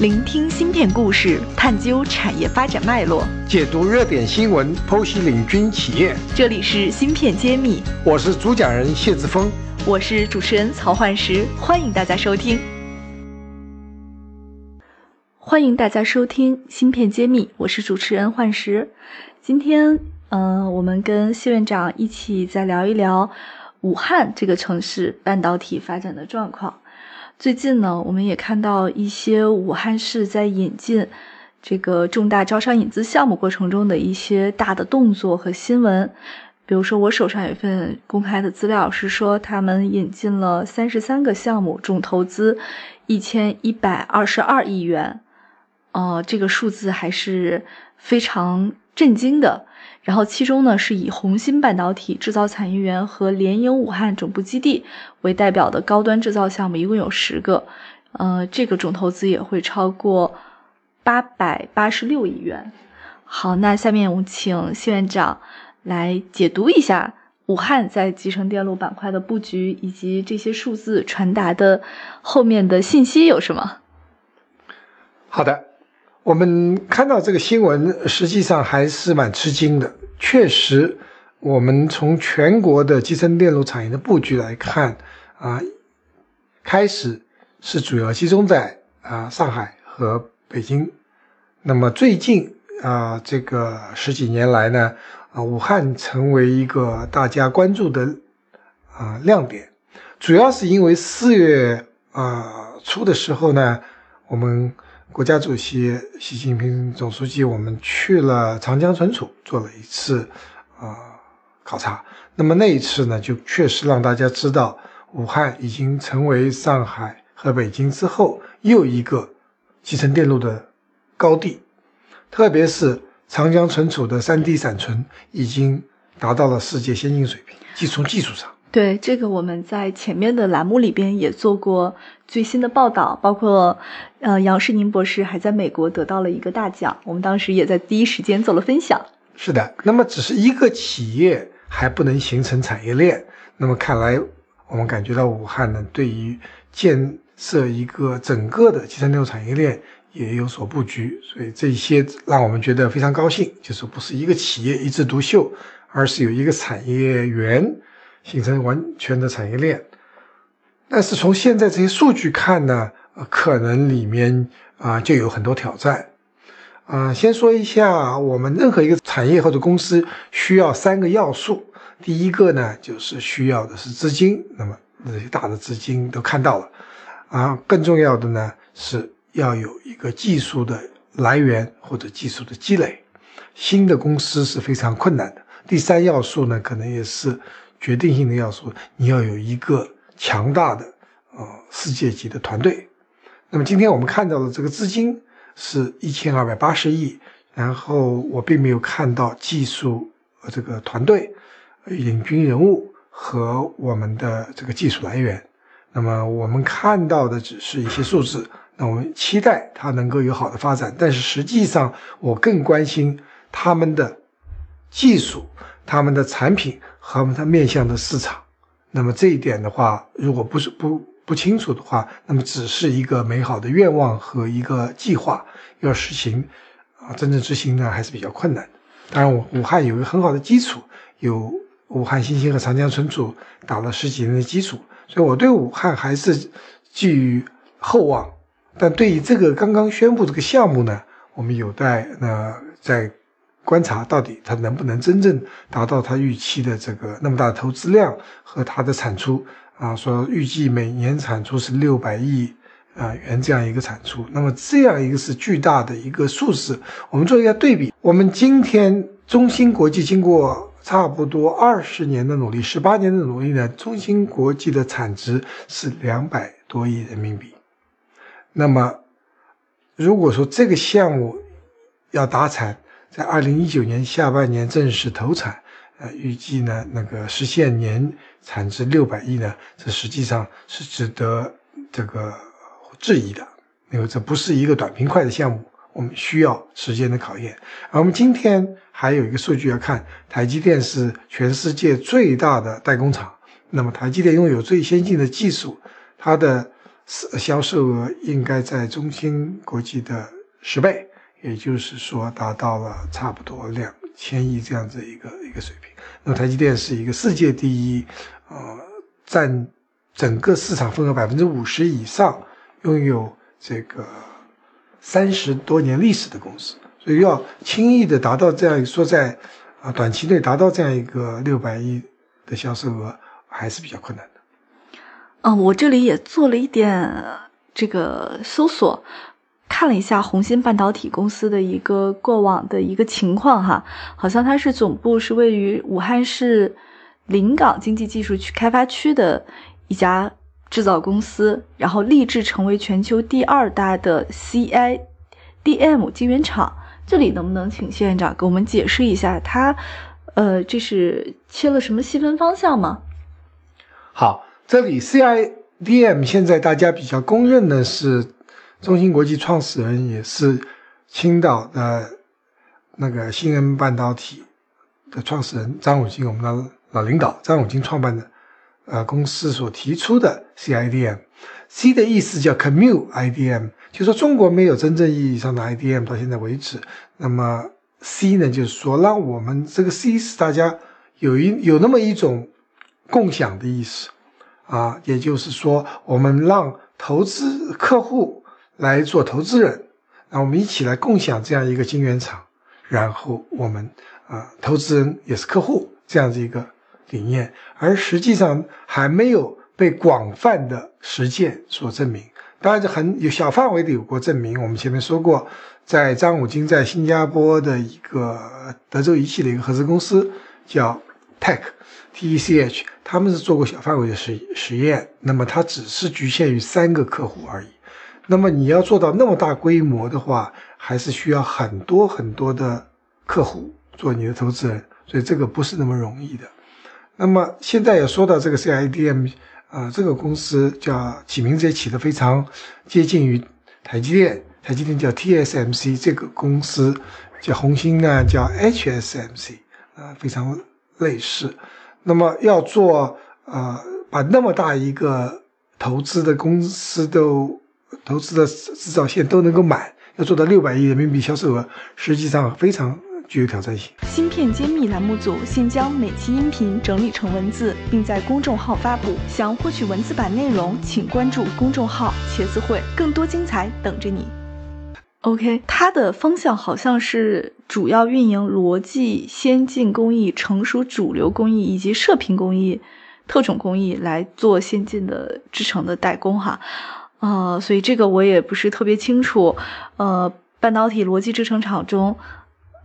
聆听芯片故事，探究产业发展脉络，解读热点新闻，剖析领军企业。这里是芯片揭秘，我是主讲人谢志峰，我是主持人曹焕石，欢迎大家收听。欢迎大家收听芯片揭秘，我是主持人焕石。今天，嗯，我们跟谢院长一起再聊一聊武汉这个城市半导体发展的状况。最近呢，我们也看到一些武汉市在引进这个重大招商引资项目过程中的一些大的动作和新闻。比如说，我手上有一份公开的资料，是说他们引进了三十三个项目，总投资一千一百二十二亿元。呃，这个数字还是非常震惊的。然后，其中呢是以红芯半导体制造产业园和联营武汉总部基地为代表的高端制造项目，一共有十个，呃，这个总投资也会超过八百八十六亿元。好，那下面我们请谢院长来解读一下武汉在集成电路板块的布局，以及这些数字传达的后面的信息有什么？好的。我们看到这个新闻，实际上还是蛮吃惊的。确实，我们从全国的集成电路产业的布局来看，啊，开始是主要集中在啊上海和北京。那么最近啊，这个十几年来呢，啊，武汉成为一个大家关注的啊亮点，主要是因为四月啊初的时候呢，我们。国家主席习近平总书记，我们去了长江存储做了一次啊考察。那么那一次呢，就确实让大家知道，武汉已经成为上海和北京之后又一个集成电路的高地。特别是长江存储的 3D 闪存已经达到了世界先进水平，即从技术上。对这个，我们在前面的栏目里边也做过最新的报道，包括，呃，杨世宁博士还在美国得到了一个大奖，我们当时也在第一时间做了分享。是的，那么只是一个企业还不能形成产业链，那么看来我们感觉到武汉呢，对于建设一个整个的集成电路产业链也有所布局，所以这些让我们觉得非常高兴，就是不是一个企业一枝独秀，而是有一个产业园。形成完全的产业链，但是从现在这些数据看呢，可能里面啊就有很多挑战。啊，先说一下，我们任何一个产业或者公司需要三个要素。第一个呢，就是需要的是资金，那么那些大的资金都看到了。啊，更重要的呢，是要有一个技术的来源或者技术的积累。新的公司是非常困难的。第三要素呢，可能也是。决定性的要素，你要有一个强大的呃世界级的团队。那么今天我们看到的这个资金是一千二百八十亿，然后我并没有看到技术呃这个团队领军人物和我们的这个技术来源。那么我们看到的只是一些数字，那我们期待它能够有好的发展。但是实际上，我更关心他们的技术、他们的产品。和它面向的市场，那么这一点的话，如果不是不不清楚的话，那么只是一个美好的愿望和一个计划，要实行啊，真正执行呢还是比较困难。当然，武武汉有一个很好的基础，有武汉新兴和长江存储打了十几年的基础，所以我对武汉还是寄予厚望。但对于这个刚刚宣布这个项目呢，我们有待呢在。观察到底它能不能真正达到它预期的这个那么大的投资量和它的产出啊？说预计每年产出是六百亿啊元这样一个产出，那么这样一个是巨大的一个数字。我们做一下对比，我们今天中芯国际经过差不多二十年的努力，十八年的努力呢，中芯国际的产值是两百多亿人民币。那么如果说这个项目要达产，在二零一九年下半年正式投产，呃，预计呢那个实现年产值六百亿呢，这实际上是值得这个质疑的，因为这不是一个短平快的项目，我们需要时间的考验。而我们今天还有一个数据要看，台积电是全世界最大的代工厂，那么台积电拥有最先进的技术，它的销售额应该在中芯国际的十倍，也就是说达到了差不多两千亿这样子一个一个水平。那台积电是一个世界第一，呃，占整个市场份额百分之五十以上，拥有这个三十多年历史的公司，所以要轻易的达到这样说在啊短期内达到这样一个六百亿的销售额还是比较困难的。嗯，我这里也做了一点这个搜索，看了一下红芯半导体公司的一个过往的一个情况哈，好像它是总部是位于武汉市临港经济技术区开发区的一家制造公司，然后立志成为全球第二大的 CIDM 晶圆厂。这里能不能请谢院长给我们解释一下，它呃这是切了什么细分方向吗？好。这里 CIDM 现在大家比较公认的是中芯国际创始人，也是青岛的那个新恩半导体的创始人张永金，我们的老领导张永金创办的呃公司所提出的 CIDM。C 的意思叫 Commute IDM，就说中国没有真正意义上的 IDM 到现在为止。那么 C 呢，就是说让我们这个 C 是大家有一有那么一种共享的意思。啊，也就是说，我们让投资客户来做投资人，那我们一起来共享这样一个晶圆厂，然后我们啊，投资人也是客户这样子一个理念，而实际上还没有被广泛的实践所证明。当然，这很有小范围的有过证明。我们前面说过，在张武金在新加坡的一个德州仪器的一个合资公司叫 Tech。TECH，他们是做过小范围的实实验，那么它只是局限于三个客户而已。那么你要做到那么大规模的话，还是需要很多很多的客户做你的投资人，所以这个不是那么容易的。那么现在也说到这个 CIDM，啊，这个公司叫起名字也起得非常接近于台积电，台积电叫 TSMC，这个公司叫红星呢叫 HSMC，啊，非常类似。那么要做呃，把那么大一个投资的公司都投资的制造线都能够满，要做到六百亿人民币销售额，实际上非常具有挑战性。芯片揭秘栏目组现将每期音频整理成文字，并在公众号发布。想获取文字版内容，请关注公众号“茄子会”，更多精彩等着你。OK，它的方向好像是主要运营逻辑先进工艺、成熟主流工艺以及射频工艺、特种工艺来做先进的制成的代工哈，啊，所以这个我也不是特别清楚。呃，半导体逻辑制程厂中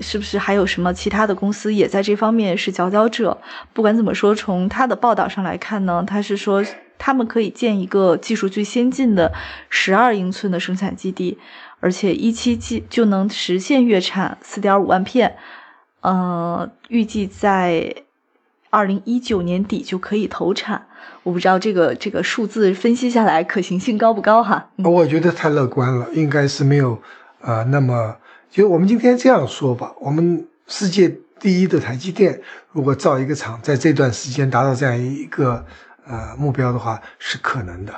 是不是还有什么其他的公司也在这方面是佼佼者？不管怎么说，从他的报道上来看呢，他是说他们可以建一个技术最先进的十二英寸的生产基地。而且一期即就能实现月产四点五万片，呃，预计在二零一九年底就可以投产。我不知道这个这个数字分析下来可行性高不高哈？我觉得太乐观了，应该是没有呃那么。就我们今天这样说吧，我们世界第一的台积电，如果造一个厂，在这段时间达到这样一个呃目标的话，是可能的。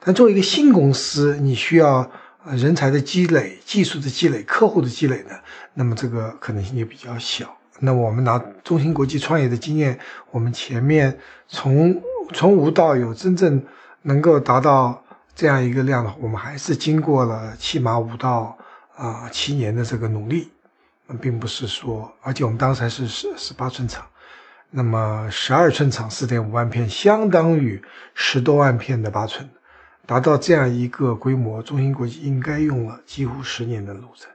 但作为一个新公司，你需要。人才的积累、技术的积累、客户的积累呢？那么这个可能性就比较小。那我们拿中芯国际创业的经验，我们前面从从无到有，真正能够达到这样一个量的话，我们还是经过了起码五到啊七年的这个努力，并不是说，而且我们当时还是十十八寸厂，那么十二寸厂四点五万片，相当于十多万片的八寸。达到这样一个规模，中芯国际应该用了几乎十年的路程。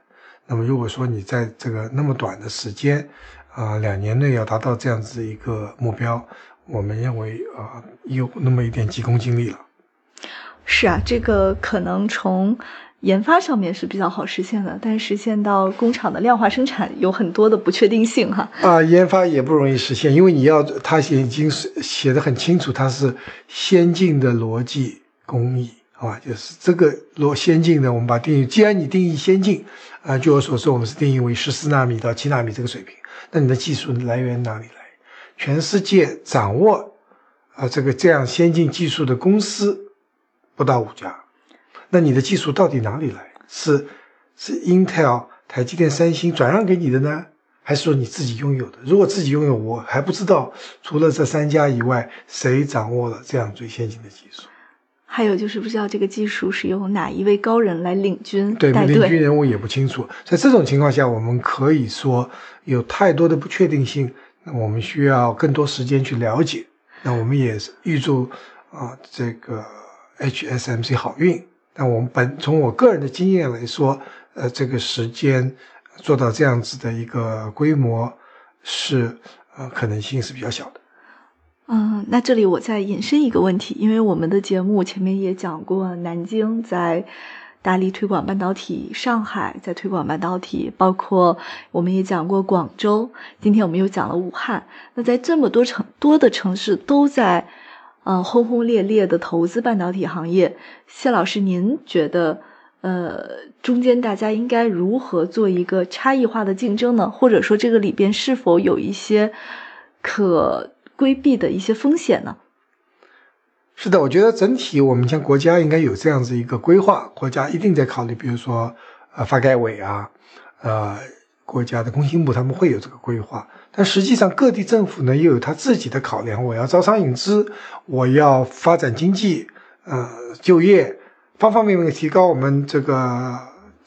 那么，如果说你在这个那么短的时间，啊，两年内要达到这样子一个目标，我们认为啊，有那么一点急功近利了。是啊，这个可能从研发上面是比较好实现的，但实现到工厂的量化生产有很多的不确定性哈。啊，研发也不容易实现，因为你要它已经是写的很清楚，它是先进的逻辑。工艺，啊，就是这个若先进的，我们把定义。既然你定义先进，啊，据我所知，我们是定义为十四纳米到七纳米这个水平。那你的技术来源哪里来？全世界掌握啊这个这样先进技术的公司不到五家，那你的技术到底哪里来？是是 Intel、台积电、三星转让给你的呢，还是说你自己拥有的？如果自己拥有，我还不知道除了这三家以外，谁掌握了这样最先进的技术。还有就是不知道这个技术是由哪一位高人来领军对，带领军。人物也不清楚。在这种情况下，我们可以说有太多的不确定性，那我们需要更多时间去了解。那我们也预祝啊、这个 HSMC 好运。那我们本从我个人的经验来说，呃，这个时间做到这样子的一个规模是呃可能性是比较小的。嗯，那这里我再引申一个问题，因为我们的节目前面也讲过，南京在大力推广半导体，上海在推广半导体，包括我们也讲过广州，今天我们又讲了武汉。那在这么多城多的城市都在呃轰轰烈烈的投资半导体行业，谢老师，您觉得呃中间大家应该如何做一个差异化的竞争呢？或者说这个里边是否有一些可规避的一些风险呢？是的，我觉得整体我们像国家应该有这样子一个规划，国家一定在考虑，比如说呃发改委啊，呃国家的工信部他们会有这个规划，但实际上各地政府呢又有他自己的考量，我要招商引资，我要发展经济，呃就业，方方面面提高我们这个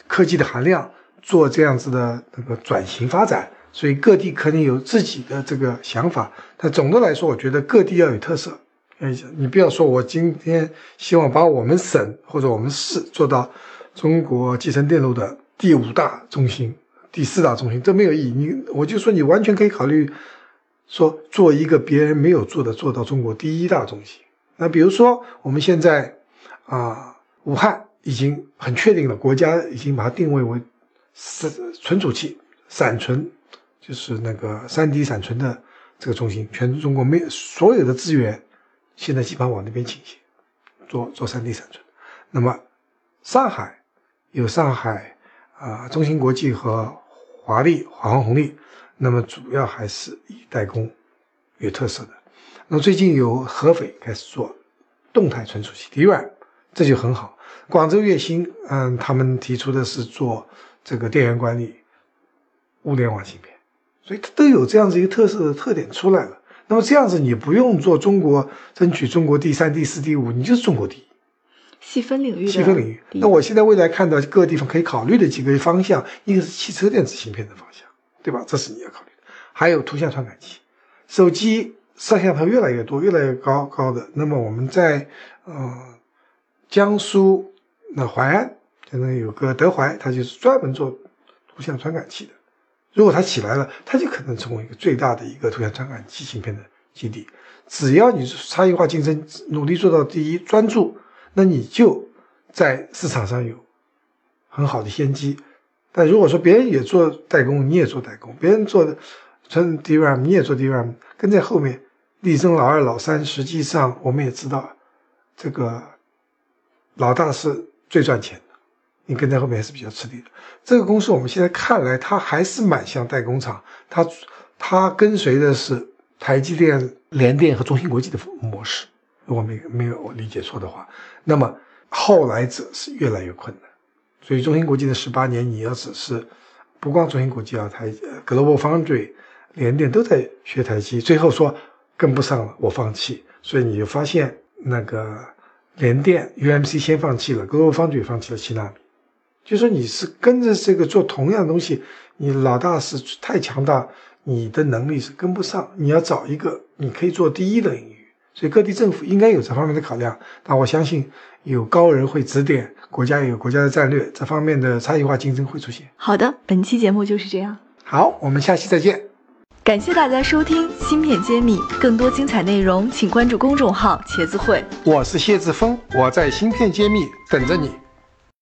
科技的含量，做这样子的那个转型发展，所以各地可能有自己的这个想法，但总的来说，我觉得各地要有特色。哎，你不要说我今天希望把我们省或者我们市做到中国集成电路的第五大中心、第四大中心，这没有意义。你我就说你完全可以考虑说做一个别人没有做的，做到中国第一大中心。那比如说我们现在啊、武汉已经很确定了，国家已经把它定位为是存储器闪存，就是那个三 D 闪存的这个中心，全中国没所有的资源。现在基本上往那边倾斜，做做三 D 闪存。那么上海有上海啊、呃中芯国际和华丽华虹红利，那么主要还是以代工有特色的。那么最近有合肥开始做动态存储器 DRAM，这就很好。广州月星，嗯，他们提出的是做这个电源管理、物联网芯片，所以它都有这样子一个特色的特点出来了。那么这样子，你不用做中国争取中国第三、第四、第五，你就是中国第一。细分领域细分领域。那我现在未来看到各个地方可以考虑的几个方向，一个是汽车电子芯片的方向，对吧？这是你要考虑的。还有图像传感器，手机摄像头越来越多，越来越高高的。那么我们在呃江苏那淮安，现在有个德怀，它就是专门做图像传感器的。如果它起来了，它就可能成为一个最大的一个图像传感器芯片的基地。只要你差异化竞争，努力做到第一，专注，那你就在市场上有很好的先机。但如果说别人也做代工，你也做代工，别人做的纯 DRAM，你也做 DRAM，跟在后面力争老二、老三。实际上我们也知道，这个老大是最赚钱。你跟在后面还是比较吃力的。这个公司我们现在看来，它还是蛮像代工厂，它它跟随的是台积电、联电和中芯国际的模式。如果没没有理解错的话，那么后来者是越来越困难。所以中芯国际的十八年，你要只是不光中芯国际啊，台呃 Global Foundry、联电都在学台积，最后说跟不上了，我放弃。所以你就发现那个联电 UMC 先放弃了，Global Foundry 放弃了七纳米。就说你是跟着这个做同样的东西，你老大是太强大，你的能力是跟不上。你要找一个你可以做第一的领域，所以各地政府应该有这方面的考量。但我相信有高人会指点，国家也有国家的战略，这方面的差异化竞争会出现。好的，本期节目就是这样。好，我们下期再见。感谢大家收听《芯片揭秘》，更多精彩内容请关注公众号“茄子会”。我是谢志峰，我在芯片揭秘等着你。